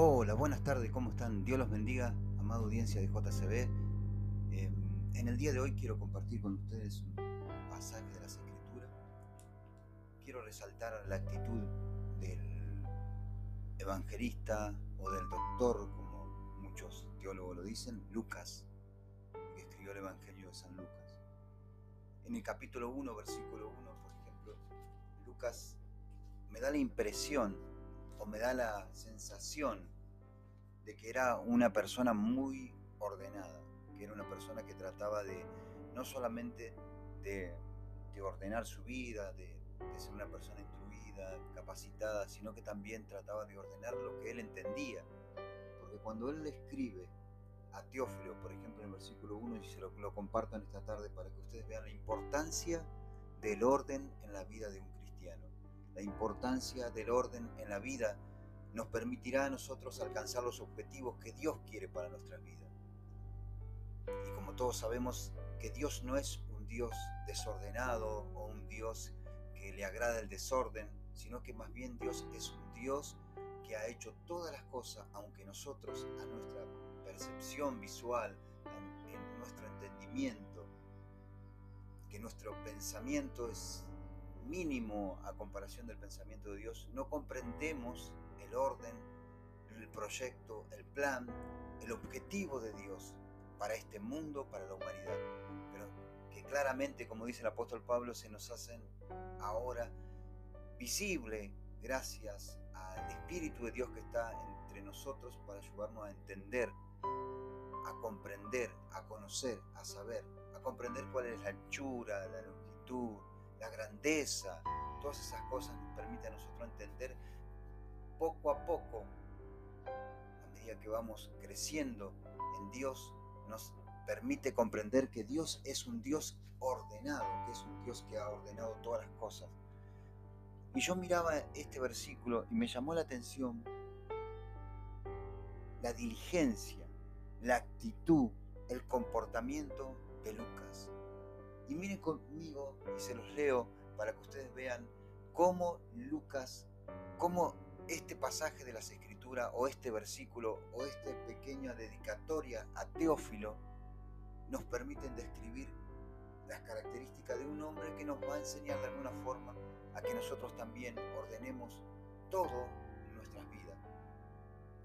Hola, buenas tardes, ¿cómo están? Dios los bendiga, amada audiencia de JCB. Em, en el día de hoy quiero compartir con ustedes un pasaje de las Escrituras. Quiero resaltar la actitud del evangelista o del doctor, como muchos teólogos lo dicen, Lucas, que escribió el Evangelio de San Lucas. En el capítulo 1, versículo 1, por ejemplo, Lucas me da la impresión o me da la sensación de que era una persona muy ordenada, que era una persona que trataba de no solamente de, ordenar su vida, de, ser una persona instruida, capacitada, sino que también trataba de ordenar lo que él entendía. Porque cuando él le escribe a Teófilo, por ejemplo, en el versículo 1, y se lo, lo comparto esta tarde para que ustedes vean la importancia del orden en la vida de un la importancia del orden en la vida nos permitirá a nosotros alcanzar los objetivos que Dios quiere para nuestra vida. Y como todos sabemos que Dios no es un Dios desordenado o un Dios que le agrada el desorden, sino que más bien Dios es un Dios que ha hecho todas las cosas, aunque nosotros a nuestra percepción visual, en nuestro entendimiento, que nuestro pensamiento es mínimo a comparación del pensamiento de Dios, no comprendemos el orden, el proyecto, el plan, el objetivo de Dios para este mundo, para la humanidad. Pero que claramente, como dice el apóstol Pablo, se nos hacen ahora visible gracias al Espíritu de Dios que está entre nosotros para ayudarnos a entender, a comprender, a conocer, a saber, a comprender cuál es la anchura, la longitud, la grandeza, todas esas cosas nos permiten a nosotros entender poco a poco, a medida que vamos creciendo en Dios, nos permite comprender que Dios es un Dios ordenado, que es un Dios que ha ordenado todas las cosas. Y yo miraba este versículo y me llamó la atención la diligencia, la actitud, el comportamiento de Lucas. Y miren conmigo, y se los leo para que ustedes vean cómo Lucas, cómo este pasaje de las Escrituras, o este versículo, o esta pequeña dedicatoria a Teófilo, nos permiten describir las características de un hombre que nos va a enseñar de alguna forma a que nosotros también ordenemos todo en nuestras vidas.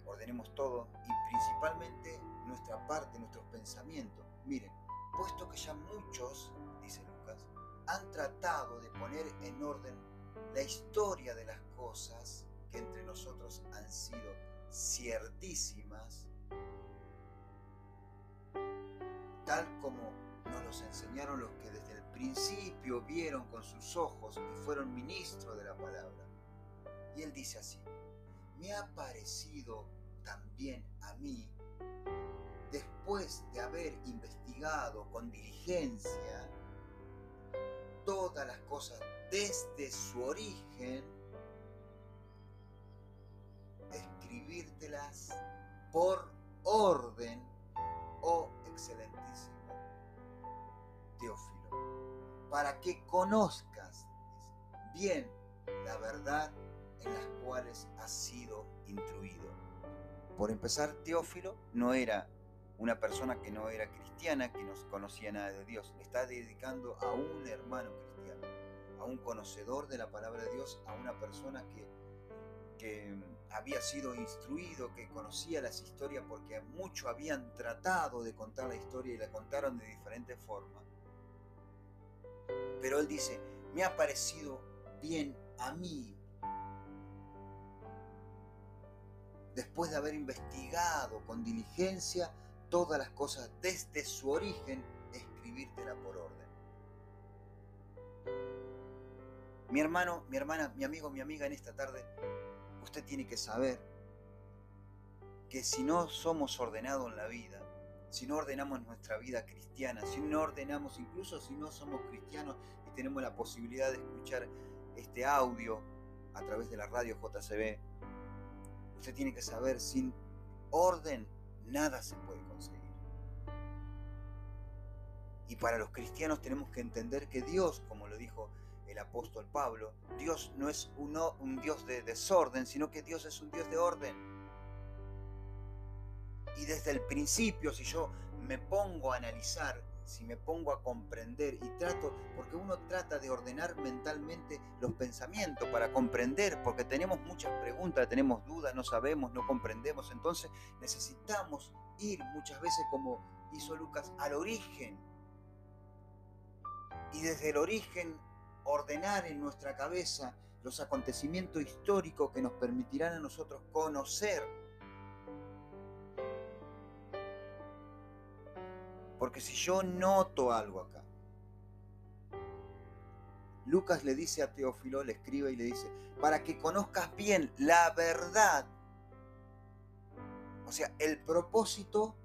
Ordenemos todo y principalmente nuestra parte, nuestros pensamientos. Miren, puesto que ya muchos, han tratado de poner en orden la historia de las cosas que entre nosotros han sido ciertísimas, tal como nos los enseñaron los que desde el principio vieron con sus ojos y fueron ministros de la palabra. Y él dice así, me ha parecido también a mí después de haber investigado con diligencia todas las cosas desde su origen, escribírtelas por orden, oh excelentísimo Teófilo, para que conozcas bien la verdad en las cuales has sido instruido. Por empezar, Teófilo no era una persona que no era cristiana, que no conocía nada de Dios. Está dedicando a un hermano cristiano, a un conocedor de la palabra de Dios, a una persona que, que había sido instruido, que conocía las historias porque muchos habían tratado de contar la historia y la contaron de diferentes formas. Pero él dice, me ha parecido bien a mí después de haber investigado con diligencia todas las cosas desde su origen, escribírtela por orden. Mi hermano, mi hermana, mi amigo, mi amiga en esta tarde, usted tiene que saber que si no somos ordenados en la vida, si no ordenamos nuestra vida cristiana, si no ordenamos, incluso si no somos cristianos y tenemos la posibilidad de escuchar este audio a través de la radio JCB, usted tiene que saber, sin orden nada se puede conseguir. Y para los cristianos tenemos que entender que Dios, como lo dijo el apóstol Pablo, Dios no es un Dios de desorden, sino que Dios es un Dios de orden. Y desde el principio, si yo me pongo a analizar, si me pongo a comprender y trato, porque uno trata de ordenar mentalmente los pensamientos para comprender, porque tenemos muchas preguntas, tenemos dudas, no sabemos, no comprendemos, entonces necesitamos ir muchas veces como hizo Lucas al origen. Y desde el origen ordenar en nuestra cabeza los acontecimientos históricos que nos permitirán a nosotros conocer. Porque si yo noto algo acá, Lucas le dice a Teófilo, le escribe y le dice, para que conozcas bien la verdad. O sea, el propósito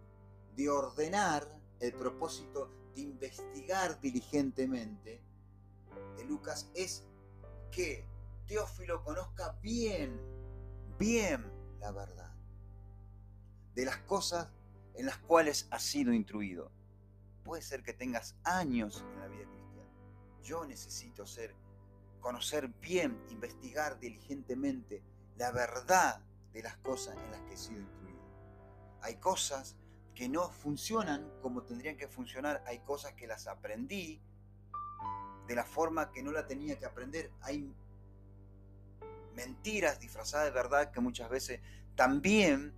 de ordenar, el propósito de investigar diligentemente de Lucas es que Teófilo conozca bien, bien la verdad de las cosas en las cuales has sido instruido. Puede ser que tengas años en la vida cristiana. Yo necesito ser, conocer bien, investigar diligentemente la verdad de las cosas en las que he sido instruido. Hay cosas que no funcionan como tendrían que funcionar, hay cosas que las aprendí de la forma que no la tenía que aprender. Hay mentiras disfrazadas de verdad que muchas veces también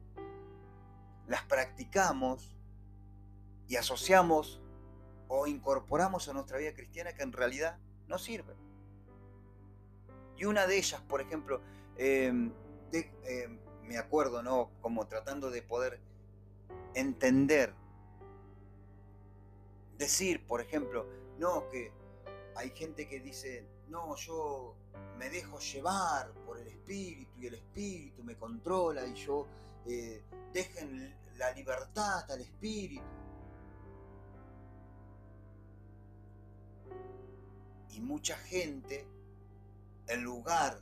las practicamos y asociamos o incorporamos a nuestra vida cristiana que en realidad no sirven. Y una de ellas, por ejemplo, em, em, me acuerdo, ¿no? Como tratando de poder entender, decir, por ejemplo, no, que hay gente que dice, no, yo me dejo llevar por el espíritu y el espíritu me controla y yo eh, dejen la libertad al espíritu. Y mucha gente, en lugar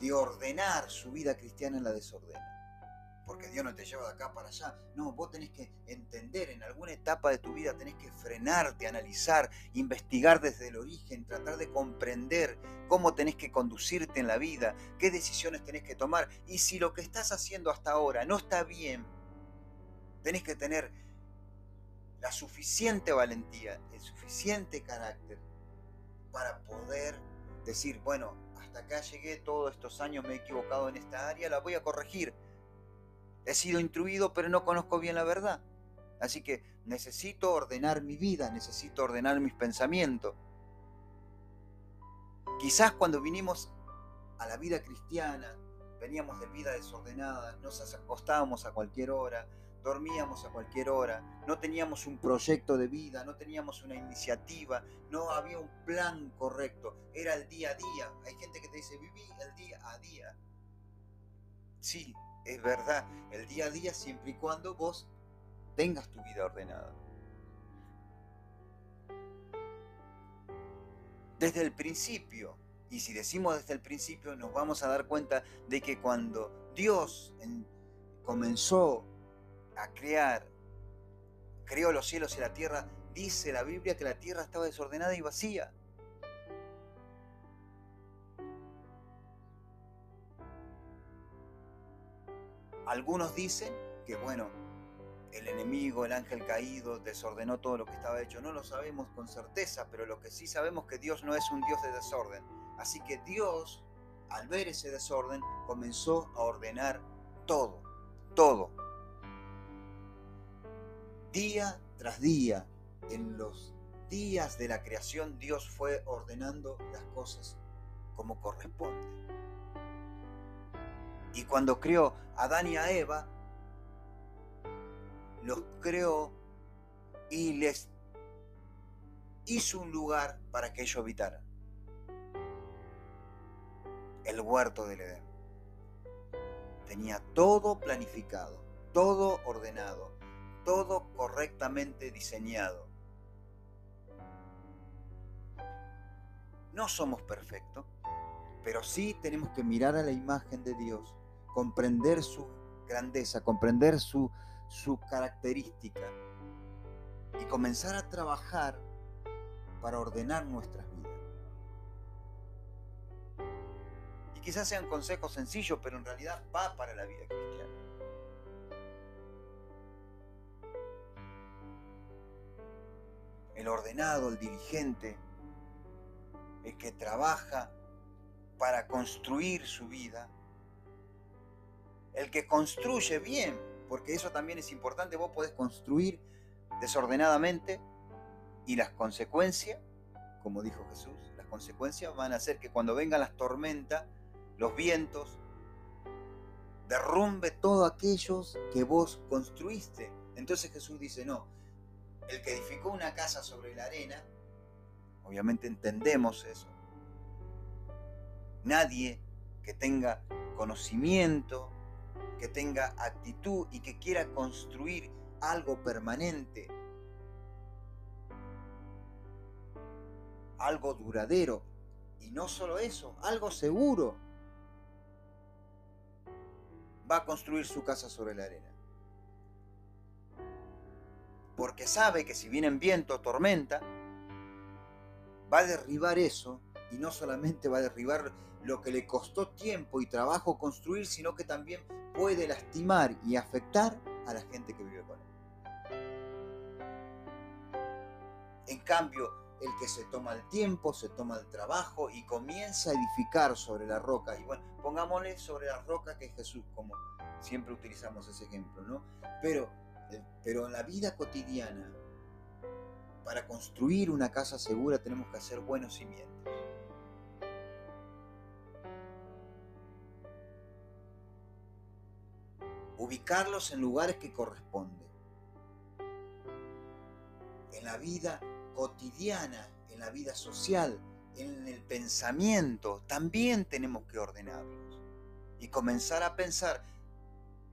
de ordenar su vida cristiana, la desordena porque Dios no te lleva de acá para allá. No, vos tenés que entender, en alguna etapa de tu vida tenés que frenarte, analizar, investigar desde el origen, tratar de comprender cómo tenés que conducirte en la vida, qué decisiones tenés que tomar. Y si lo que estás haciendo hasta ahora no está bien, tenés que tener la suficiente valentía, el suficiente carácter para poder decir, bueno, hasta acá llegué, todos estos años me he equivocado en esta área, la voy a corregir He sido instruido, pero no conozco bien la verdad. Así que necesito ordenar mi vida, necesito ordenar mis pensamientos. Quizás cuando vinimos a la vida cristiana, veníamos de vida desordenada, nos acostábamos a cualquier hora, dormíamos a cualquier hora, no teníamos un proyecto de vida, no teníamos una iniciativa, no había un plan correcto, era el día a día. Hay gente que te dice, viví el día a día. Sí, es verdad, el día a día siempre y cuando vos tengas tu vida ordenada. Desde el principio, y si decimos desde el principio, nos vamos a dar cuenta de que cuando Dios comenzó a crear, creó los cielos y la tierra, dice la Biblia que la tierra estaba desordenada y vacía. Algunos dicen que, bueno, el enemigo, el ángel caído, desordenó todo lo que estaba hecho. No lo sabemos con certeza, pero lo que sí sabemos es que Dios no es un Dios de desorden. Así que Dios, al ver ese desorden, comenzó a ordenar todo, todo. Día tras día, en los días de la creación, Dios fue ordenando las cosas como corresponde. Y cuando creó a Adán y a Eva, los creó y les hizo un lugar para que ellos habitaran. El huerto del Edén. Tenía todo planificado, todo ordenado, todo correctamente diseñado. No somos perfectos, pero sí tenemos que mirar a la imagen de Dios comprender su grandeza, comprender su, característica y comenzar a trabajar para ordenar nuestras vidas. Y quizás sean consejos sencillos, pero en realidad va para la vida cristiana. El ordenado, el diligente, el que trabaja para construir su vida, el que construye bien, porque eso también es importante, vos podés construir desordenadamente y las consecuencias, como dijo Jesús, las consecuencias van a ser que cuando vengan las tormentas, los vientos, derrumbe todo aquellos que vos construiste. Entonces Jesús dice, no, el que edificó una casa sobre la arena, obviamente entendemos eso, nadie que tenga conocimiento, que tenga actitud y que quiera construir algo permanente, algo duradero, y no solo eso, algo seguro, va a construir su casa sobre la arena. Porque sabe que si vienen viento, tormenta, va a derribar eso y no solamente va a derribar lo que le costó tiempo y trabajo construir, sino que también puede lastimar y afectar a la gente que vive con él. En cambio, el que se toma el tiempo, se toma el trabajo y comienza a edificar sobre la roca, y bueno, pongámosle sobre la roca que es Jesús, como siempre utilizamos ese ejemplo, ¿no? Pero, pero en la vida cotidiana, para construir una casa segura tenemos que hacer buenos cimientos. ubicarlos en lugares que corresponden. En la vida cotidiana, en la vida social, en el pensamiento, también tenemos que ordenarlos y comenzar a pensar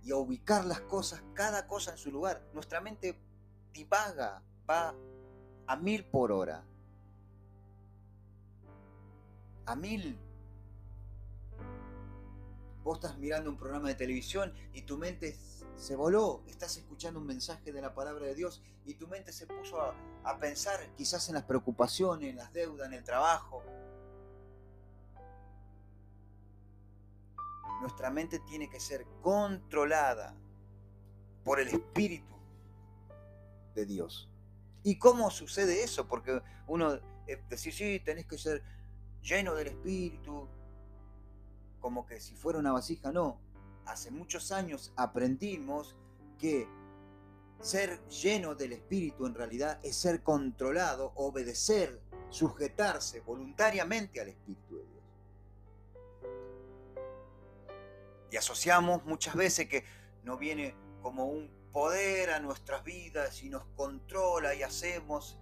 y a ubicar las cosas, cada cosa en su lugar. Nuestra mente divaga, va a mil por hora. A mil Vos estás mirando un programa de televisión y tu mente se voló, estás escuchando un mensaje de la palabra de Dios y tu mente se puso a, pensar quizás en las preocupaciones, en las deudas, en el trabajo. Nuestra mente tiene que ser controlada por el Espíritu de Dios. ¿Y cómo sucede eso? Porque uno eh, decir, sí, tenés que ser lleno del Espíritu, como que si fuera una vasija, no. Hace muchos años aprendimos que ser lleno del Espíritu en realidad es ser controlado, obedecer, sujetarse voluntariamente al Espíritu de Dios. Y asociamos muchas veces que no viene como un poder a nuestras vidas y nos controla y hacemos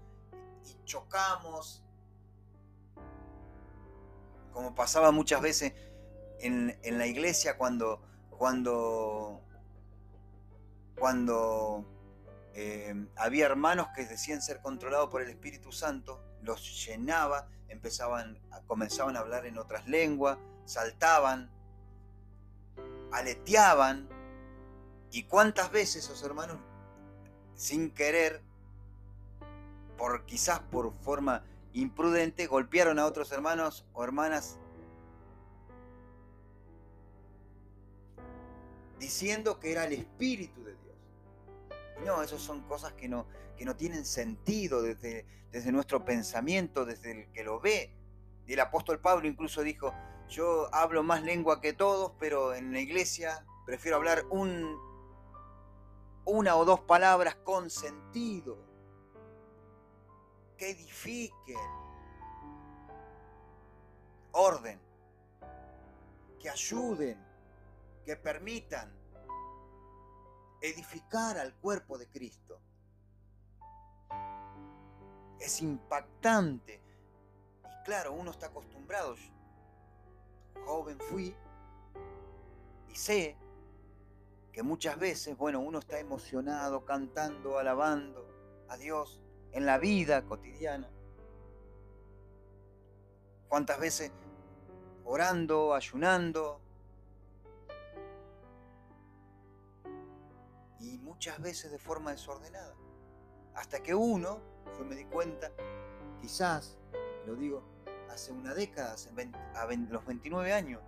y chocamos, como pasaba muchas veces en, la iglesia cuando, cuando, cuando eh, había hermanos que decían ser controlados por el Espíritu Santo, los llenaba, empezaban, comenzaban a hablar en otras lenguas, saltaban, aleteaban, y cuántas veces esos hermanos, sin querer, por quizás por forma imprudente, golpearon a otros hermanos o hermanas diciendo que era el Espíritu de Dios. no, esas son cosas que no, que no tienen sentido desde, desde nuestro pensamiento, desde el que lo ve. Y el apóstol Pablo incluso dijo, yo hablo más lengua que todos, pero en la iglesia prefiero hablar un, una o dos palabras con sentido, que edifiquen orden, que ayuden, que permitan edificar al cuerpo de Cristo. Es impactante. Y claro, uno está acostumbrado. Joven fui y sé que muchas veces, bueno, uno está emocionado, cantando, alabando a Dios en la vida cotidiana. ¿Cuántas veces orando, ayunando, muchas veces de forma desordenada. Hasta que uno, yo me di cuenta, quizás, lo digo, hace una década, hace a los 29 años,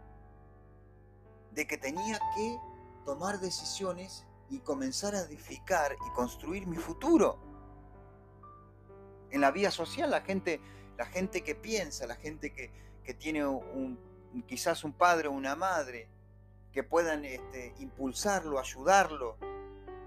de que tenía que tomar decisiones y comenzar a edificar y construir mi futuro. En la vida social, la gente, la gente que piensa, la gente que, tiene un, quizás un padre o una madre, que puedan este, impulsarlo, ayudarlo,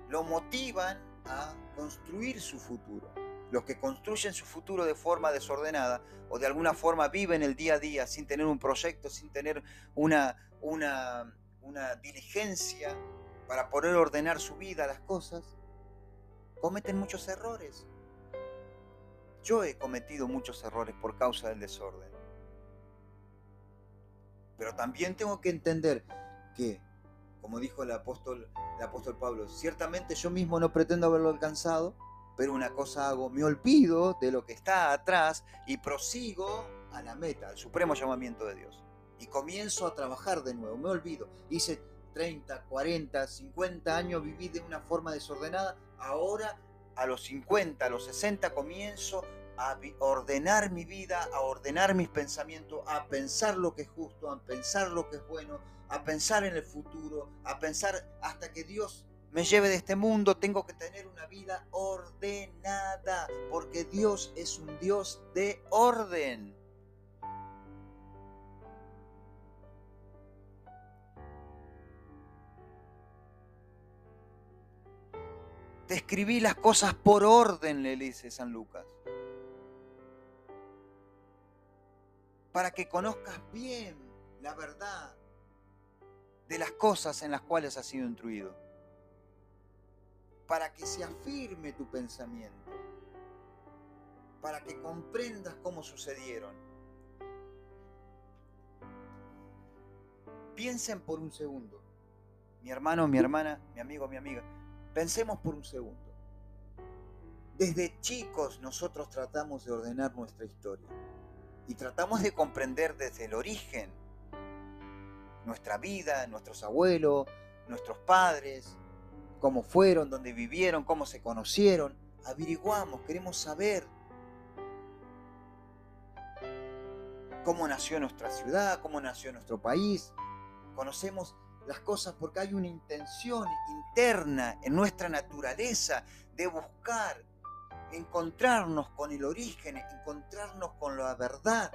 lo motivan a construir su futuro. Los que construyen su futuro de forma desordenada o de alguna forma viven el día a día sin tener un proyecto, sin tener una, una, diligencia para poder ordenar su vida, las cosas, cometen muchos errores. Yo he cometido muchos errores por causa del desorden. Pero también tengo que entender que, como dijo el apóstol, el apóstol Pablo, ciertamente yo mismo no pretendo haberlo alcanzado, pero una cosa hago, me olvido de lo que está atrás y prosigo a la meta, al supremo llamamiento de Dios. Y comienzo a trabajar de nuevo, me olvido. Hice 30, 40, 50 años viví de una forma desordenada, ahora a los 50, a los 60 comienzo a ordenar mi vida, a ordenar mis pensamientos, a pensar lo que es justo, a pensar lo que es bueno, a pensar en el futuro, a pensar hasta que Dios me lleve de este mundo, tengo que tener una vida ordenada, porque Dios es un Dios de orden. Te escribí las cosas por orden, le dice San Lucas. Para que conozcas bien la verdad de las cosas en las cuales has sido instruido. Para que se afirme tu pensamiento. Para que comprendas cómo sucedieron. Piensen por un segundo. Mi hermano, mi hermana, mi amigo, mi amiga Pensemos por un segundo. Desde chicos nosotros tratamos de ordenar nuestra historia y tratamos de comprender desde el origen nuestra vida, nuestros abuelos, nuestros padres, cómo fueron, dónde vivieron, cómo se conocieron. Averiguamos, queremos saber cómo nació nuestra ciudad, cómo nació nuestro país. Conocemos las cosas porque hay una intención interna en nuestra naturaleza de buscar encontrarnos con el origen, encontrarnos con la verdad,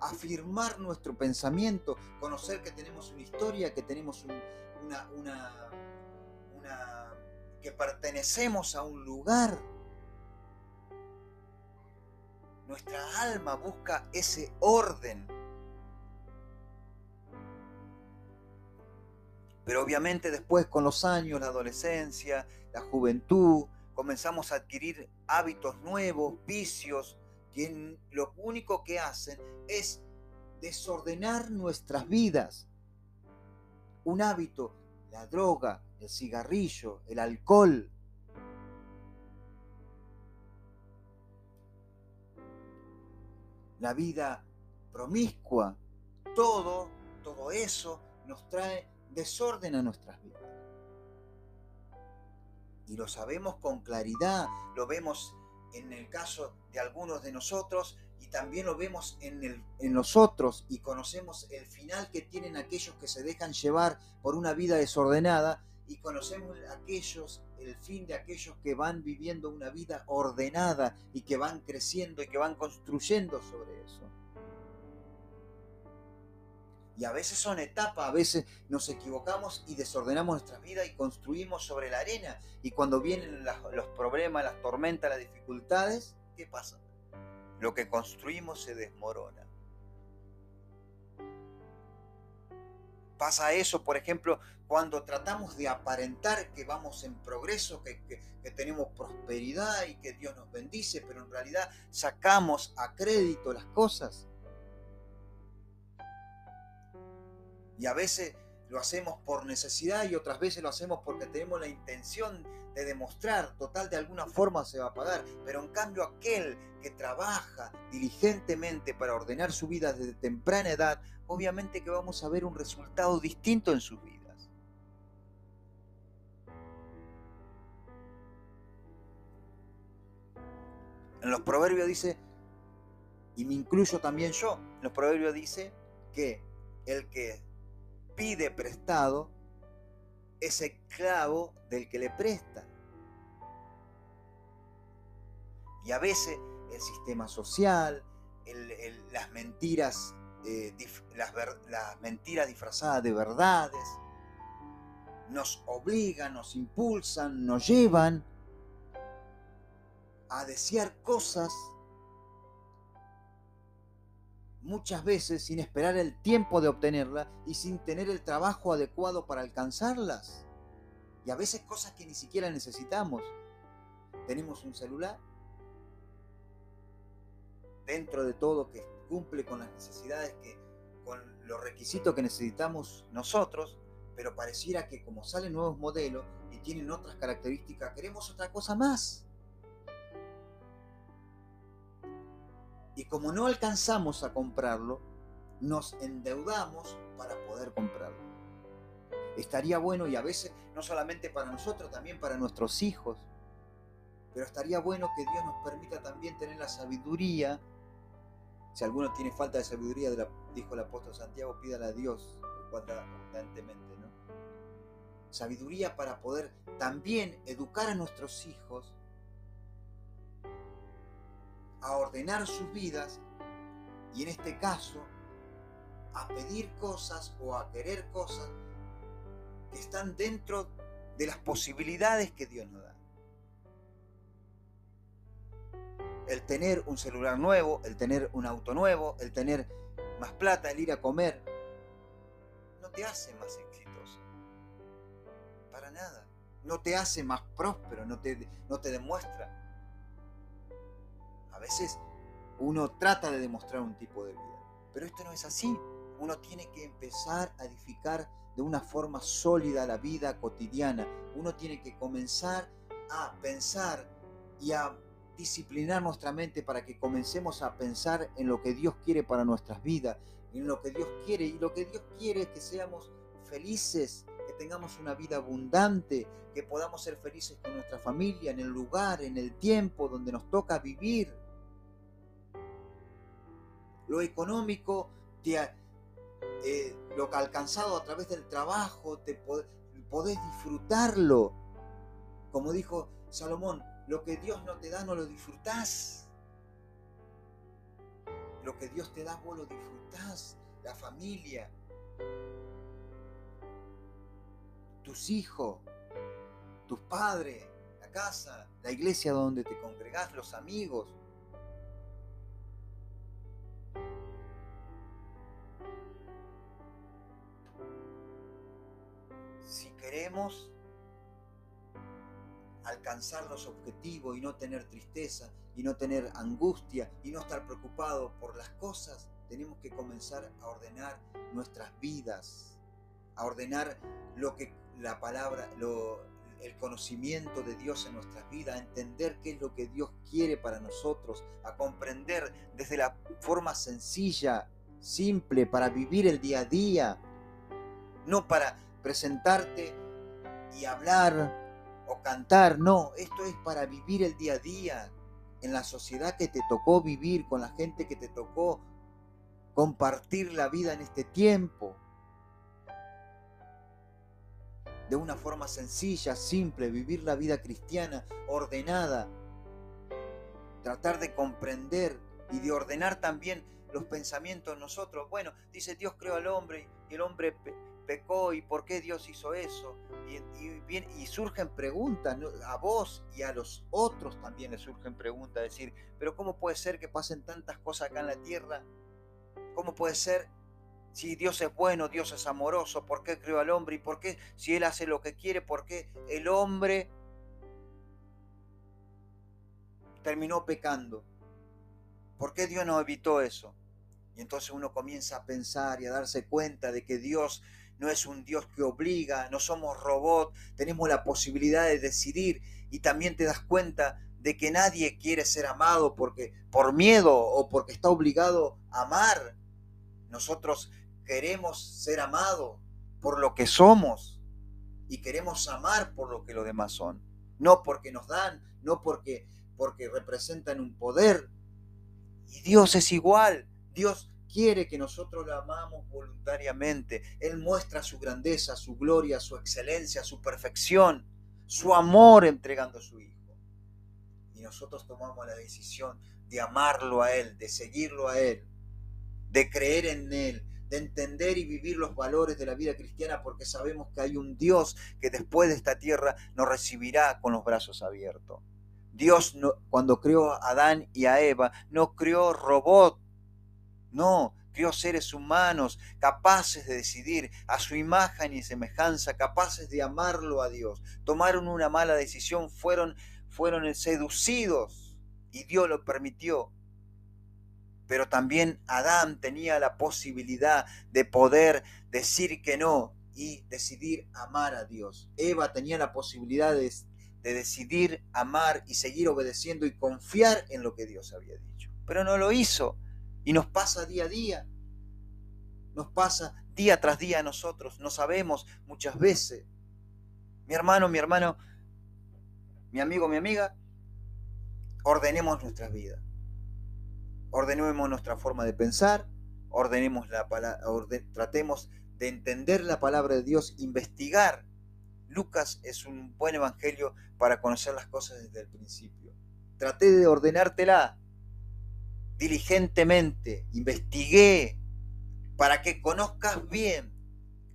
afirmar nuestro pensamiento, conocer que tenemos una historia, que tenemos una, una, una, que pertenecemos a un lugar. Nuestra alma busca ese orden Pero obviamente después con los años, la adolescencia, la juventud, comenzamos a adquirir hábitos nuevos, vicios, que lo único que hacen es desordenar nuestras vidas. Un hábito, la droga, el cigarrillo, el alcohol. La vida promiscua, todo, todo eso nos trae desorden a nuestras vidas. Y lo sabemos con claridad, lo vemos en el caso de algunos de nosotros y también lo vemos en, el, en nosotros y conocemos el final que tienen aquellos que se dejan llevar por una vida desordenada y conocemos aquellos, el fin de aquellos que van viviendo una vida ordenada y que van creciendo y que van construyendo sobre eso. Y a veces son etapas, a veces nos equivocamos y desordenamos nuestra vida y construimos sobre la arena. Y cuando vienen los problemas, las tormentas, las dificultades, ¿qué pasa? Lo que construimos se desmorona. Pasa eso, por ejemplo, cuando tratamos de aparentar que vamos en progreso, que, que, tenemos prosperidad y que Dios nos bendice, pero en realidad sacamos a crédito las cosas Y a veces lo hacemos por necesidad y otras veces lo hacemos porque tenemos la intención de demostrar, total de alguna forma se va a pagar, pero en cambio aquel que trabaja diligentemente para ordenar su vida desde temprana edad, obviamente que vamos a ver un resultado distinto en sus vidas. En los proverbios dice, y me incluyo también yo, en los proverbios dice que el que pide prestado es esclavo del que le presta. Y a veces el sistema social, las mentiras, eh, las, las mentiras disfrazadas de verdades, nos obligan, nos impulsan, nos llevan a desear cosas muchas veces sin esperar el tiempo de obtenerla y sin tener el trabajo adecuado para alcanzarlas. Y a veces cosas que ni siquiera necesitamos. Tenemos un celular dentro de todo que cumple con las necesidades que con los requisitos que necesitamos nosotros, pero pareciera que como salen nuevos modelos y tienen otras características, queremos otra cosa más. Y como no alcanzamos a comprarlo, nos endeudamos para poder comprarlo. Estaría bueno y a veces no solamente para nosotros, también para nuestros hijos. Pero estaría bueno que Dios nos permita también tener la sabiduría. Si alguno tiene falta de sabiduría, dijo el apóstol Santiago, pídala a Dios constantemente, ¿no? Sabiduría para poder también educar a nuestros hijos a ordenar sus vidas y en este caso a pedir cosas o a querer cosas que están dentro de las posibilidades que Dios nos da. El tener un celular nuevo, el tener un auto nuevo, el tener más plata, el ir a comer, no te hace más exitoso. Para nada. No te hace más próspero, no te, no te demuestra veces uno trata de demostrar un tipo de vida, pero esto no es así. Uno tiene que empezar a edificar de una forma sólida la vida cotidiana. Uno tiene que comenzar a pensar y a disciplinar nuestra mente para que comencemos a pensar en lo que Dios quiere para nuestras vidas, en lo que Dios quiere. Y lo que Dios quiere es que seamos felices, que tengamos una vida abundante, que podamos ser felices con nuestra familia, en el lugar, en el tiempo donde nos toca vivir lo económico, eh, lo alcanzado a través del trabajo, te podés disfrutarlo. Como dijo Salomón, lo que Dios no te da no lo disfrutás. Lo que Dios te da vos lo disfrutás. La familia, tus hijos, tus padres, la casa, la iglesia donde te congregás, los amigos, los objetivos y no tener tristeza y no tener angustia y no estar preocupado por las cosas, tenemos que comenzar a ordenar nuestras vidas, a ordenar lo que la palabra, lo, el conocimiento de Dios en nuestras vidas, a entender qué es lo que Dios quiere para nosotros, a comprender desde la forma sencilla, simple, para vivir el día a día, no para presentarte y hablar o cantar, no, esto es para vivir el día a día, en la sociedad que te tocó vivir, con la gente que te tocó compartir la vida en este tiempo. De una forma sencilla, simple, vivir la vida cristiana, ordenada. Tratar de comprender y de ordenar también los pensamientos nosotros. Bueno, dice Dios creó al hombre y el hombre pecó y por qué Dios hizo eso. Y, y surgen preguntas a vos y a los otros también les surgen preguntas. Decir, pero ¿cómo puede ser que pasen tantas cosas acá en la tierra? ¿Cómo puede ser si Dios es bueno, Dios es amoroso? ¿Por qué creó al hombre? ¿Y por qué si Él hace lo que quiere? ¿Por qué el hombre terminó pecando? ¿Por qué Dios no evitó eso? Y entonces uno comienza a pensar y a darse cuenta de que Dios no es un Dios que obliga, no somos robots, tenemos la posibilidad de decidir y también te das cuenta de que nadie quiere ser amado porque por miedo o porque está obligado a amar. Nosotros queremos ser amados por lo que somos y queremos amar por lo que los demás son, no porque nos dan, no porque porque representan un poder. Y Dios es igual. Dios quiere que nosotros lo amamos voluntariamente. Él muestra su grandeza, su gloria, su excelencia, su perfección, su amor entregando a su Hijo. Y nosotros tomamos la decisión de amarlo a Él, de seguirlo a Él, de creer en Él, de entender y vivir los valores de la vida cristiana porque sabemos que hay un Dios que después de esta tierra nos recibirá con los brazos abiertos. Dios cuando creó a Adán y a Eva no creó robot, no, creó seres humanos capaces de decidir a su imagen y semejanza, capaces de amarlo a Dios. Tomaron una mala decisión, fueron, fueron seducidos y Dios lo permitió pero también Adán tenía la posibilidad de poder decir que no y decidir amar a Dios. Eva tenía la posibilidad de, decidir amar y seguir obedeciendo y confiar en lo que Dios había dicho. Pero no lo hizo y nos pasa día a día. Nos pasa día tras día a nosotros. No sabemos muchas veces. Mi hermano, mi hermano, mi amigo, mi amiga, ordenemos nuestras vidas ordenemos nuestra forma de pensar, ordenemos la tratemos de entender la palabra de Dios, investigar. Lucas es un buen evangelio para conocer las cosas desde el principio. Traté de ordenártela diligentemente, investigué para que conozcas bien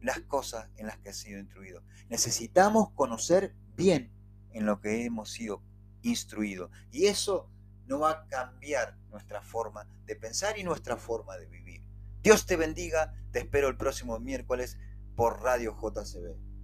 las cosas en las que has sido instruido. Necesitamos conocer bien en lo que hemos sido instruidos. Y eso no va a cambiar nuestra forma de pensar y nuestra forma de vivir. Dios te bendiga, te espero el próximo miércoles por Radio JCB.